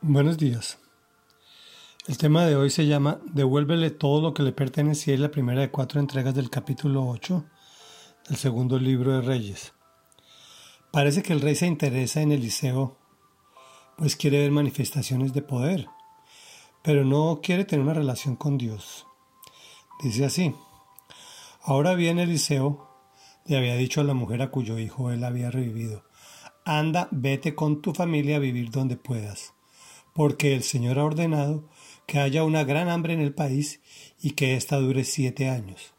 Buenos días. El tema de hoy se llama Devuélvele todo lo que le pertenecía y la primera de cuatro entregas del capítulo 8 del segundo libro de Reyes. Parece que el rey se interesa en Eliseo, pues quiere ver manifestaciones de poder, pero no quiere tener una relación con Dios. Dice así, ahora bien Eliseo le había dicho a la mujer a cuyo hijo él había revivido, anda, vete con tu familia a vivir donde puedas porque el Señor ha ordenado que haya una gran hambre en el país y que ésta dure siete años.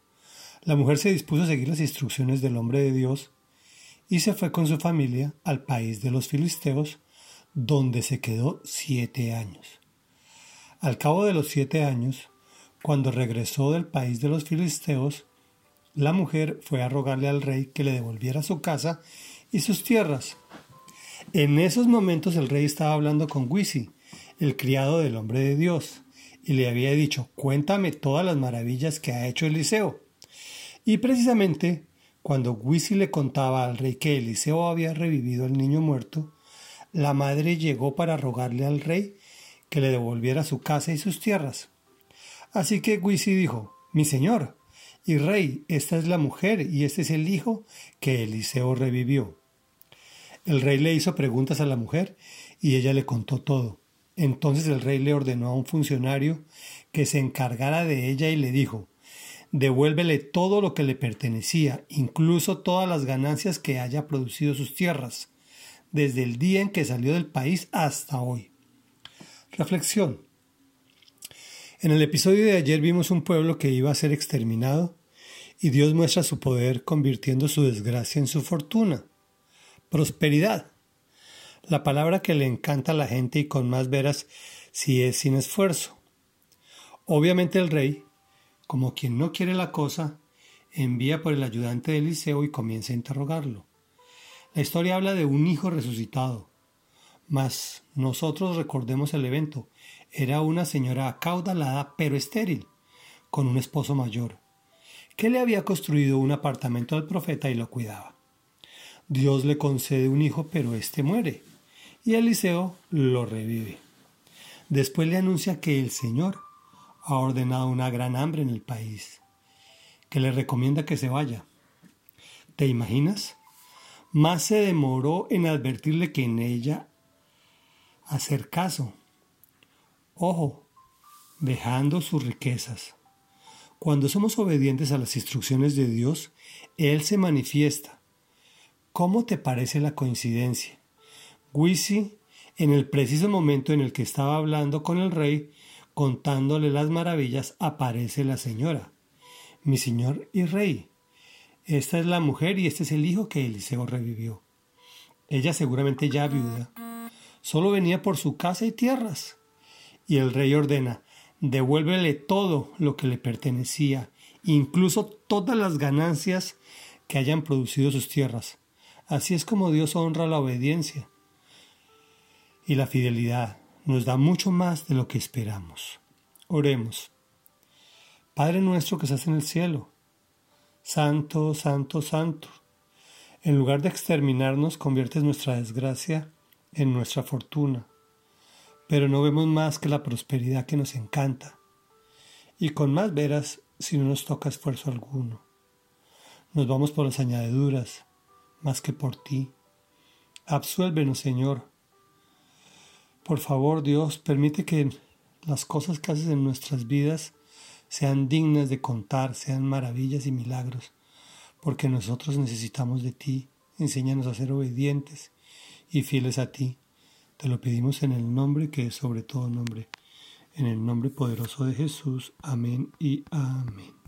La mujer se dispuso a seguir las instrucciones del hombre de Dios y se fue con su familia al país de los filisteos, donde se quedó siete años. Al cabo de los siete años, cuando regresó del país de los filisteos, la mujer fue a rogarle al rey que le devolviera su casa y sus tierras. En esos momentos el rey estaba hablando con Wisi, el criado del hombre de Dios, y le había dicho, cuéntame todas las maravillas que ha hecho Eliseo. Y precisamente cuando Wisi le contaba al rey que Eliseo había revivido al niño muerto, la madre llegó para rogarle al rey que le devolviera su casa y sus tierras. Así que Wisi dijo, Mi señor, y rey, esta es la mujer y este es el hijo que Eliseo revivió. El rey le hizo preguntas a la mujer y ella le contó todo. Entonces el rey le ordenó a un funcionario que se encargara de ella y le dijo Devuélvele todo lo que le pertenecía, incluso todas las ganancias que haya producido sus tierras, desde el día en que salió del país hasta hoy. Reflexión. En el episodio de ayer vimos un pueblo que iba a ser exterminado y Dios muestra su poder convirtiendo su desgracia en su fortuna. Prosperidad la palabra que le encanta a la gente y con más veras si es sin esfuerzo. Obviamente el rey, como quien no quiere la cosa, envía por el ayudante de Eliseo y comienza a interrogarlo. La historia habla de un hijo resucitado, mas nosotros recordemos el evento. Era una señora acaudalada pero estéril, con un esposo mayor, que le había construido un apartamento al profeta y lo cuidaba. Dios le concede un hijo, pero éste muere y Eliseo lo revive. Después le anuncia que el Señor ha ordenado una gran hambre en el país, que le recomienda que se vaya. ¿Te imaginas? Más se demoró en advertirle que en ella hacer caso. Ojo, dejando sus riquezas. Cuando somos obedientes a las instrucciones de Dios, Él se manifiesta. ¿Cómo te parece la coincidencia? Wisi, en el preciso momento en el que estaba hablando con el rey, contándole las maravillas, aparece la señora. Mi señor y rey. Esta es la mujer y este es el hijo que Eliseo revivió. Ella seguramente ya viuda. Solo venía por su casa y tierras. Y el rey ordena, devuélvele todo lo que le pertenecía, incluso todas las ganancias que hayan producido sus tierras. Así es como Dios honra la obediencia y la fidelidad nos da mucho más de lo que esperamos. Oremos. Padre nuestro que estás en el cielo, Santo, Santo, Santo, en lugar de exterminarnos, conviertes nuestra desgracia en nuestra fortuna, pero no vemos más que la prosperidad que nos encanta, y con más veras si no nos toca esfuerzo alguno. Nos vamos por las añadiduras, más que por ti. Absuélvenos, Señor, por favor, Dios, permite que las cosas que haces en nuestras vidas sean dignas de contar, sean maravillas y milagros, porque nosotros necesitamos de ti. Enséñanos a ser obedientes y fieles a ti. Te lo pedimos en el nombre que es sobre todo nombre, en el nombre poderoso de Jesús. Amén y amén.